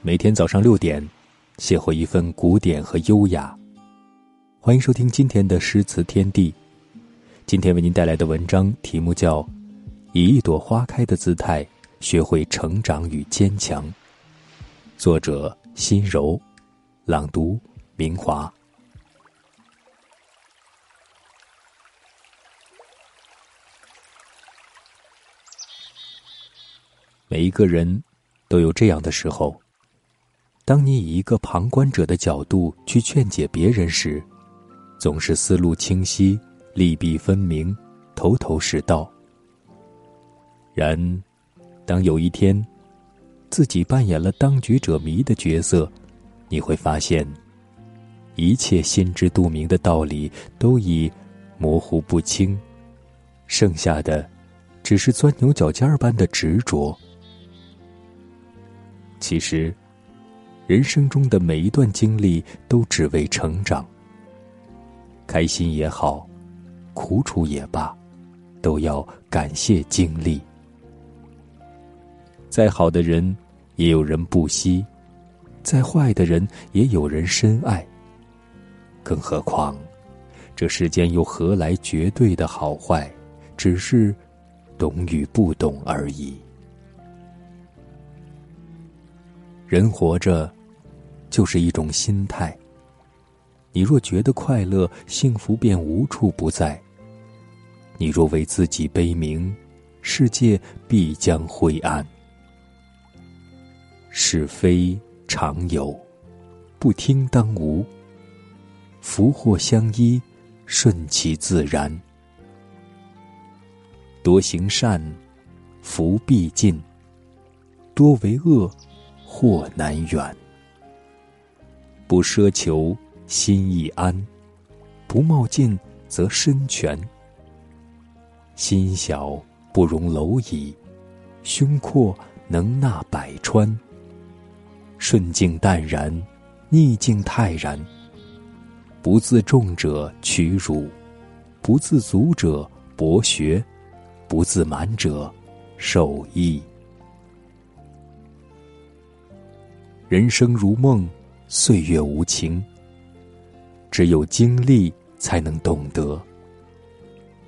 每天早上六点，邂逅一份古典和优雅。欢迎收听今天的诗词天地。今天为您带来的文章题目叫《以一朵花开的姿态学会成长与坚强》，作者心柔，朗读明华。每一个人都有这样的时候。当你以一个旁观者的角度去劝解别人时，总是思路清晰、利弊分明、头头是道。然，当有一天，自己扮演了当局者迷的角色，你会发现，一切心知肚明的道理都已模糊不清，剩下的，只是钻牛角尖般的执着。其实。人生中的每一段经历都只为成长。开心也好，苦楚也罢，都要感谢经历。再好的人，也有人不惜；再坏的人，也有人深爱。更何况，这世间又何来绝对的好坏？只是懂与不懂而已。人活着，就是一种心态。你若觉得快乐，幸福便无处不在；你若为自己悲鸣，世界必将灰暗。是非常有，不听当无。福祸相依，顺其自然。多行善，福必尽；多为恶。祸难远，不奢求心亦安，不冒进则身全。心小不容蝼蚁，胸阔能纳百川。顺境淡然，逆境泰然。不自重者屈辱，不自足者博学，不自满者受益。人生如梦，岁月无情。只有经历，才能懂得。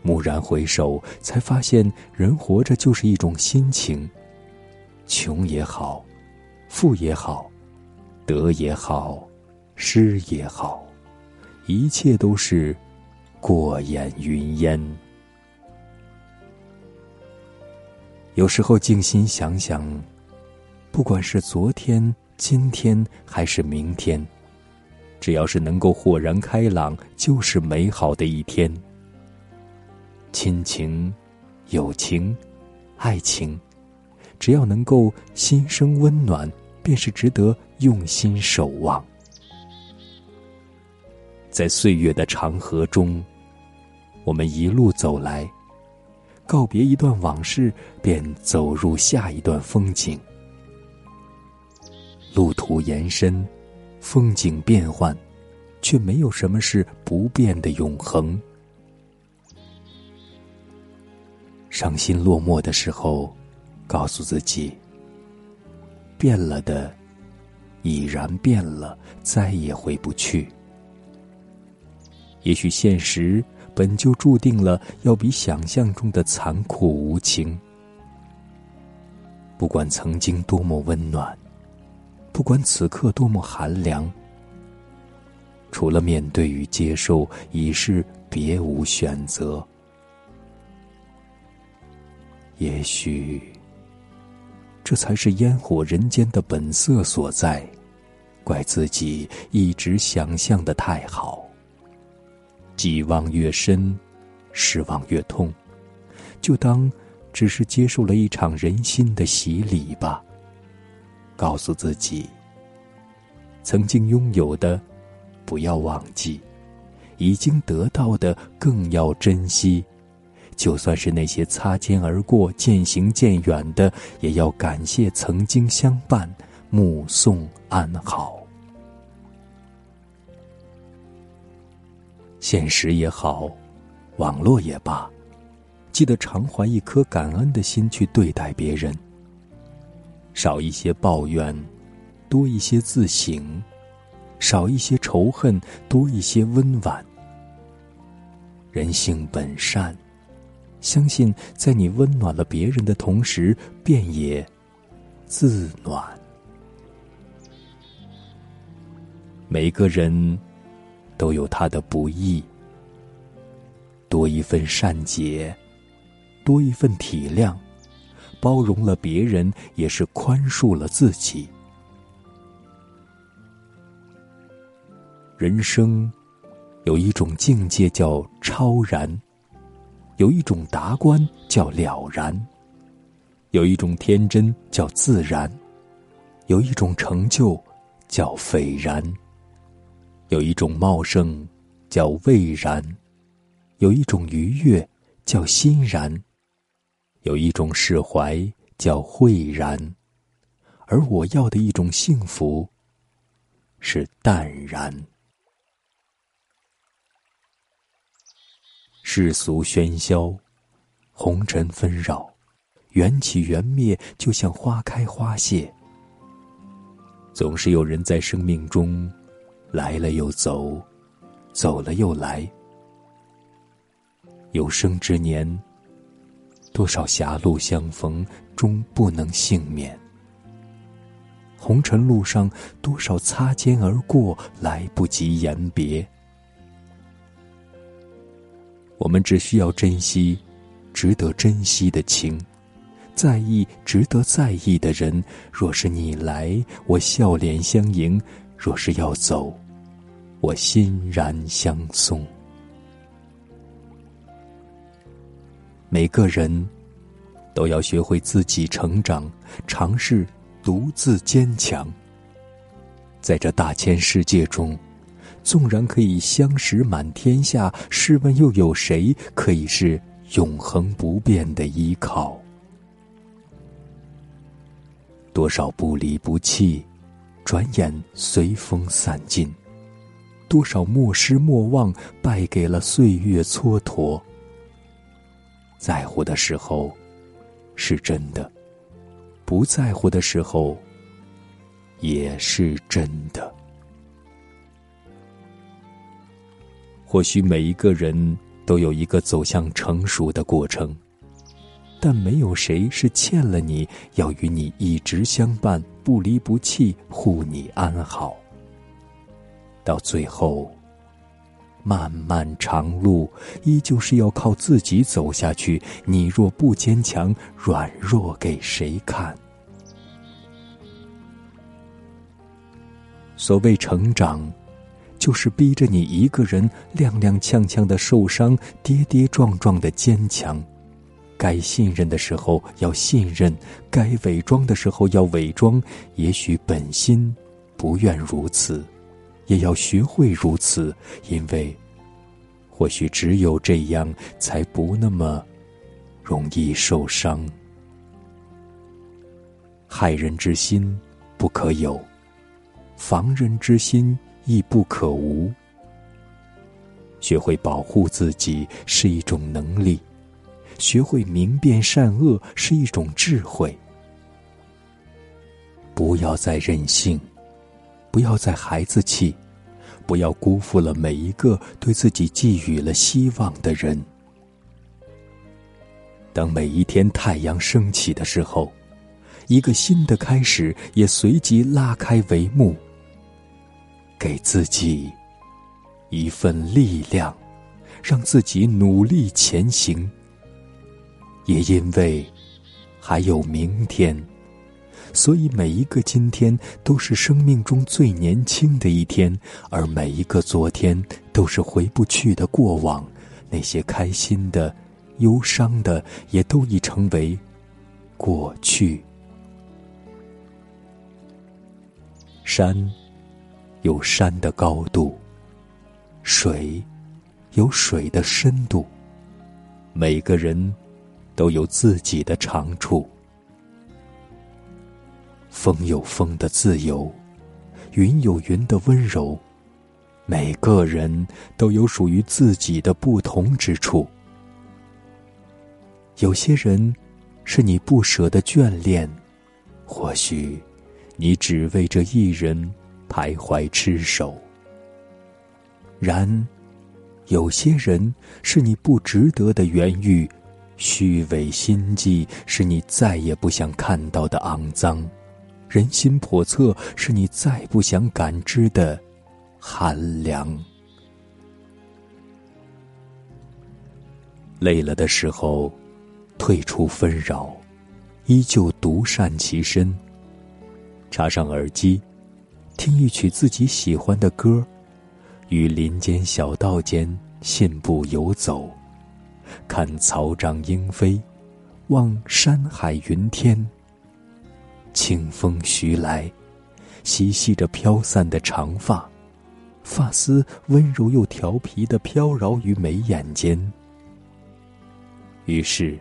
蓦然回首，才发现人活着就是一种心情。穷也好，富也好，得也好，失也好，一切都是过眼云烟。有时候静心想想，不管是昨天。今天还是明天，只要是能够豁然开朗，就是美好的一天。亲情、友情、爱情，只要能够心生温暖，便是值得用心守望。在岁月的长河中，我们一路走来，告别一段往事，便走入下一段风景。路途延伸，风景变幻，却没有什么是不变的永恒。伤心落寞的时候，告诉自己：变了的，已然变了，再也回不去。也许现实本就注定了要比想象中的残酷无情。不管曾经多么温暖。不管此刻多么寒凉，除了面对与接受，已是别无选择。也许，这才是烟火人间的本色所在。怪自己一直想象的太好，寄望越深，失望越痛。就当只是接受了一场人心的洗礼吧。告诉自己，曾经拥有的不要忘记，已经得到的更要珍惜。就算是那些擦肩而过、渐行渐远的，也要感谢曾经相伴、目送安好。现实也好，网络也罢，记得常怀一颗感恩的心去对待别人。少一些抱怨，多一些自省；少一些仇恨，多一些温婉。人性本善，相信在你温暖了别人的同时，便也自暖。每个人都有他的不易，多一份善解，多一份体谅，包容了别人，也是宽恕了自己。人生有一种境界叫超然，有一种达观叫了然，有一种天真叫自然，有一种成就叫斐然。有一种茂盛，叫蔚然；有一种愉悦，叫欣然；有一种释怀，叫慧然；而我要的一种幸福，是淡然。世俗喧嚣，红尘纷扰，缘起缘灭，就像花开花谢，总是有人在生命中。来了又走，走了又来。有生之年，多少狭路相逢终不能幸免；红尘路上，多少擦肩而过来不及言别。我们只需要珍惜值得珍惜的情，在意值得在意的人。若是你来，我笑脸相迎；若是要走，我欣然相送。每个人都要学会自己成长，尝试独自坚强。在这大千世界中，纵然可以相识满天下，试问又有谁可以是永恒不变的依靠？多少不离不弃，转眼随风散尽。多少莫失莫忘，败给了岁月蹉跎。在乎的时候，是真的；不在乎的时候，也是真的。或许每一个人都有一个走向成熟的过程，但没有谁是欠了你要与你一直相伴、不离不弃、护你安好。到最后，漫漫长路依旧是要靠自己走下去。你若不坚强，软弱给谁看？所谓成长，就是逼着你一个人踉踉跄跄的受伤，跌跌撞撞的坚强。该信任的时候要信任，该伪装的时候要伪装。也许本心不愿如此。也要学会如此，因为或许只有这样，才不那么容易受伤。害人之心不可有，防人之心亦不可无。学会保护自己是一种能力，学会明辨善恶是一种智慧。不要再任性。不要再孩子气，不要辜负了每一个对自己寄予了希望的人。当每一天太阳升起的时候，一个新的开始也随即拉开帷幕。给自己一份力量，让自己努力前行。也因为还有明天。所以，每一个今天都是生命中最年轻的一天，而每一个昨天都是回不去的过往。那些开心的、忧伤的，也都已成为过去。山有山的高度，水有水的深度，每个人都有自己的长处。风有风的自由，云有云的温柔，每个人都有属于自己的不同之处。有些人是你不舍的眷恋，或许，你只为这一人徘徊痴守。然，有些人是你不值得的缘遇，虚伪心计是你再也不想看到的肮脏，人心叵测是你再不想感知的寒凉。累了的时候，退出纷扰，依旧独善其身。插上耳机，听一曲自己喜欢的歌，于林间小道间信步游走，看草长莺飞，望山海云天。清风徐来，嬉戏着飘散的长发，发丝温柔又调皮的飘绕于眉眼间。于是，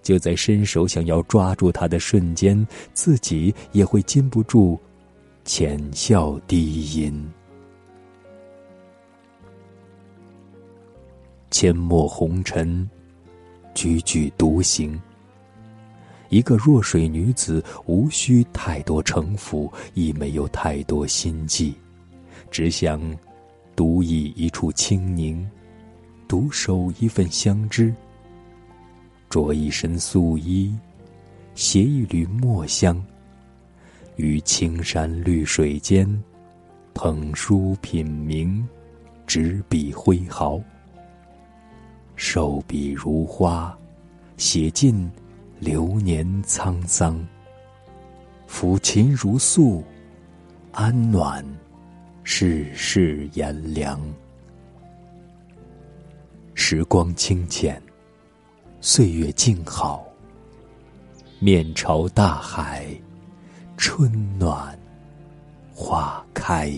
就在伸手想要抓住他的瞬间，自己也会禁不住浅笑低吟。阡陌红尘，踽踽独行。一个弱水女子，无需太多城府，亦没有太多心计，只想独倚一处清宁，独守一份相知。着一身素衣，携一缕墨香，于青山绿水间，捧书品茗，执笔挥毫，瘦笔如花，写尽流年沧桑。抚琴如诉，安暖世事炎凉。时光清浅。岁月静好，面朝大海，春暖花开。